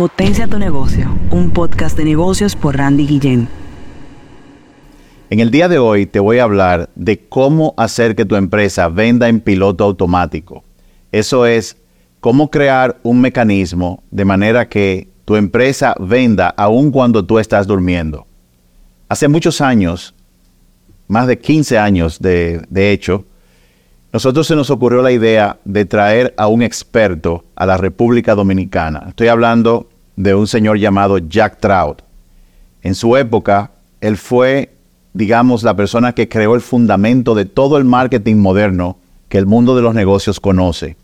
Potencia tu negocio, un podcast de negocios por Randy Guillén. En el día de hoy te voy a hablar de cómo hacer que tu empresa venda en piloto automático. Eso es cómo crear un mecanismo de manera que tu empresa venda aun cuando tú estás durmiendo. Hace muchos años, más de 15 años de, de hecho, nosotros se nos ocurrió la idea de traer a un experto a la República Dominicana. Estoy hablando de un señor llamado Jack Trout. En su época, él fue, digamos, la persona que creó el fundamento de todo el marketing moderno que el mundo de los negocios conoce.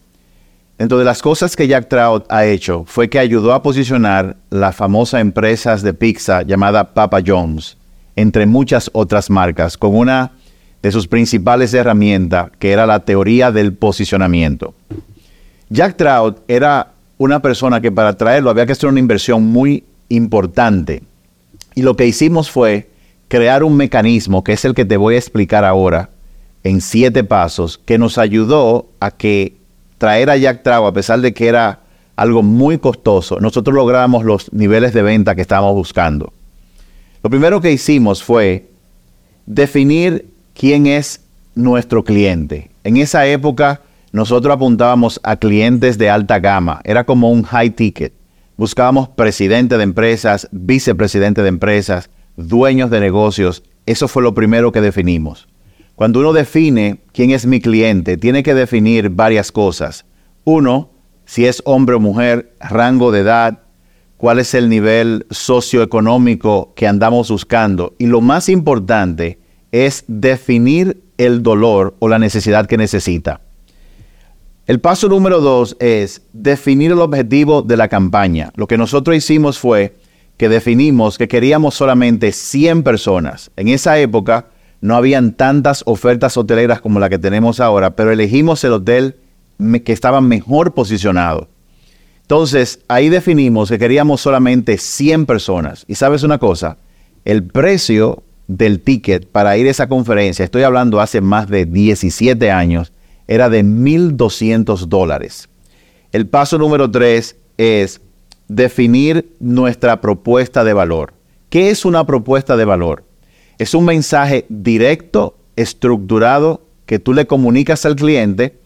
Dentro de las cosas que Jack Trout ha hecho fue que ayudó a posicionar la famosa empresa de pizza llamada Papa John's, entre muchas otras marcas, con una de sus principales herramientas, que era la teoría del posicionamiento. Jack Trout era una persona que para traerlo había que hacer una inversión muy importante. Y lo que hicimos fue crear un mecanismo, que es el que te voy a explicar ahora, en siete pasos, que nos ayudó a que traer a Jack Trout, a pesar de que era algo muy costoso, nosotros logramos los niveles de venta que estábamos buscando. Lo primero que hicimos fue definir quién es nuestro cliente. En esa época nosotros apuntábamos a clientes de alta gama, era como un high ticket. Buscábamos presidente de empresas, vicepresidente de empresas, dueños de negocios. Eso fue lo primero que definimos. Cuando uno define quién es mi cliente, tiene que definir varias cosas. Uno, si es hombre o mujer, rango de edad, cuál es el nivel socioeconómico que andamos buscando. Y lo más importante es definir el dolor o la necesidad que necesita. El paso número dos es definir el objetivo de la campaña. Lo que nosotros hicimos fue que definimos que queríamos solamente 100 personas. En esa época no habían tantas ofertas hoteleras como la que tenemos ahora, pero elegimos el hotel que estaba mejor posicionado. Entonces, ahí definimos que queríamos solamente 100 personas. Y sabes una cosa, el precio del ticket para ir a esa conferencia, estoy hablando hace más de 17 años, era de 1.200 dólares. El paso número 3 es definir nuestra propuesta de valor. ¿Qué es una propuesta de valor? Es un mensaje directo, estructurado, que tú le comunicas al cliente,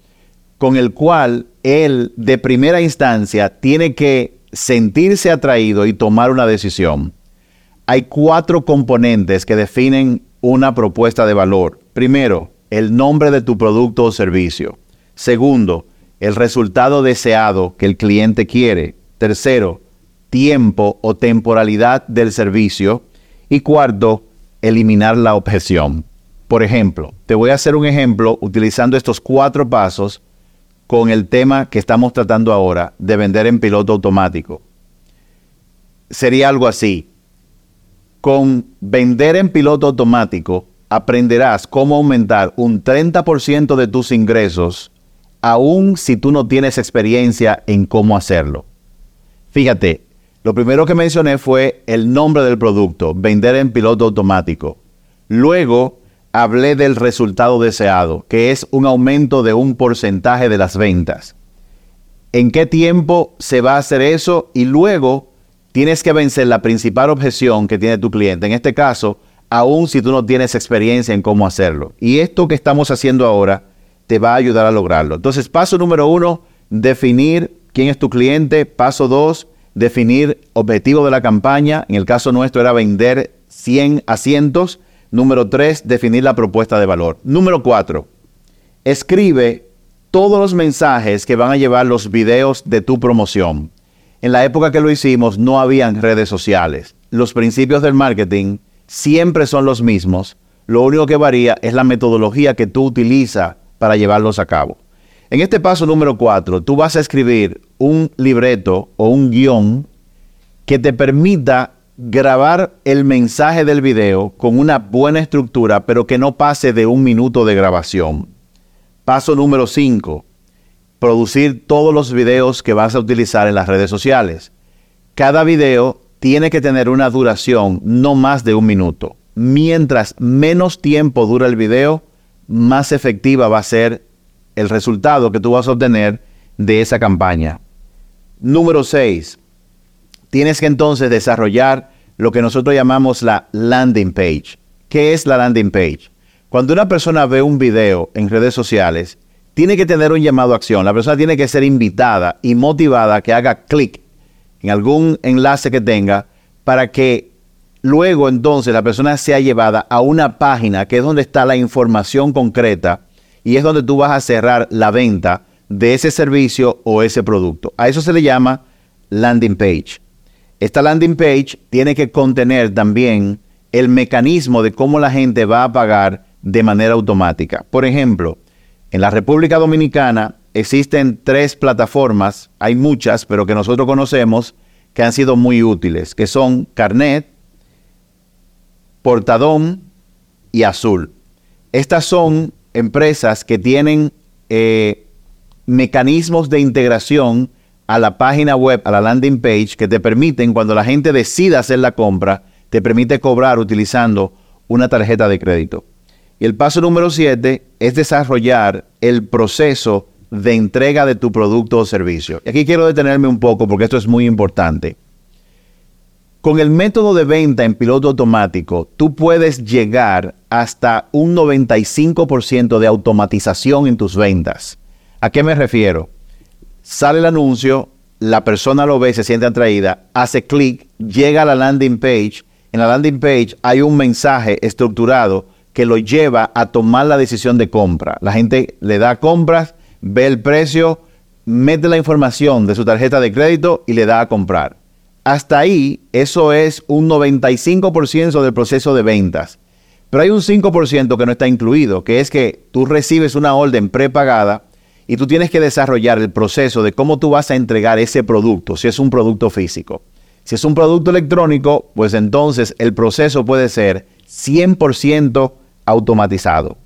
con el cual él de primera instancia tiene que sentirse atraído y tomar una decisión hay cuatro componentes que definen una propuesta de valor. Primero, el nombre de tu producto o servicio. Segundo, el resultado deseado que el cliente quiere. Tercero, tiempo o temporalidad del servicio. Y cuarto, eliminar la objeción. Por ejemplo, te voy a hacer un ejemplo utilizando estos cuatro pasos con el tema que estamos tratando ahora de vender en piloto automático. Sería algo así. Con vender en piloto automático, aprenderás cómo aumentar un 30% de tus ingresos, aun si tú no tienes experiencia en cómo hacerlo. Fíjate, lo primero que mencioné fue el nombre del producto, vender en piloto automático. Luego hablé del resultado deseado, que es un aumento de un porcentaje de las ventas. ¿En qué tiempo se va a hacer eso? Y luego tienes que vencer la principal objeción que tiene tu cliente. En este caso, aun si tú no tienes experiencia en cómo hacerlo. Y esto que estamos haciendo ahora te va a ayudar a lograrlo. Entonces, paso número uno, definir quién es tu cliente. Paso dos, definir objetivo de la campaña. En el caso nuestro era vender 100 asientos. Número tres, definir la propuesta de valor. Número cuatro, escribe todos los mensajes que van a llevar los videos de tu promoción. En la época que lo hicimos no habían redes sociales. Los principios del marketing siempre son los mismos. Lo único que varía es la metodología que tú utilizas para llevarlos a cabo. En este paso número 4, tú vas a escribir un libreto o un guion que te permita grabar el mensaje del video con una buena estructura, pero que no pase de un minuto de grabación. Paso número 5 producir todos los videos que vas a utilizar en las redes sociales. Cada video tiene que tener una duración no más de un minuto. Mientras menos tiempo dura el video, más efectiva va a ser el resultado que tú vas a obtener de esa campaña. Número 6. tienes que entonces desarrollar lo que nosotros llamamos la landing page. ¿Qué es la landing page? Cuando una persona ve un video en redes sociales, tiene que tener un llamado a acción. La persona tiene que ser invitada y motivada a que haga clic en algún enlace que tenga para que luego entonces la persona sea llevada a una página que es donde está la información concreta y es donde tú vas a cerrar la venta de ese servicio o ese producto. A eso se le llama landing page. Esta landing page tiene que contener también el mecanismo de cómo la gente va a pagar de manera automática. Por ejemplo, en la República Dominicana existen tres plataformas, hay muchas, pero que nosotros conocemos, que han sido muy útiles, que son Carnet, Portadón y Azul. Estas son empresas que tienen eh, mecanismos de integración a la página web, a la landing page, que te permiten, cuando la gente decida hacer la compra, te permite cobrar utilizando una tarjeta de crédito. Y el paso número 7 es desarrollar el proceso de entrega de tu producto o servicio. Y aquí quiero detenerme un poco porque esto es muy importante. Con el método de venta en piloto automático, tú puedes llegar hasta un 95% de automatización en tus ventas. ¿A qué me refiero? Sale el anuncio, la persona lo ve, se siente atraída, hace clic, llega a la landing page. En la landing page hay un mensaje estructurado que lo lleva a tomar la decisión de compra. La gente le da compras, ve el precio, mete la información de su tarjeta de crédito y le da a comprar. Hasta ahí, eso es un 95% del proceso de ventas. Pero hay un 5% que no está incluido, que es que tú recibes una orden prepagada y tú tienes que desarrollar el proceso de cómo tú vas a entregar ese producto, si es un producto físico. Si es un producto electrónico, pues entonces el proceso puede ser 100% automatizado.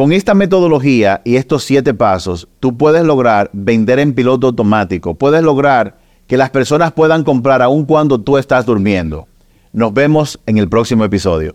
Con esta metodología y estos siete pasos, tú puedes lograr vender en piloto automático, puedes lograr que las personas puedan comprar aun cuando tú estás durmiendo. Nos vemos en el próximo episodio.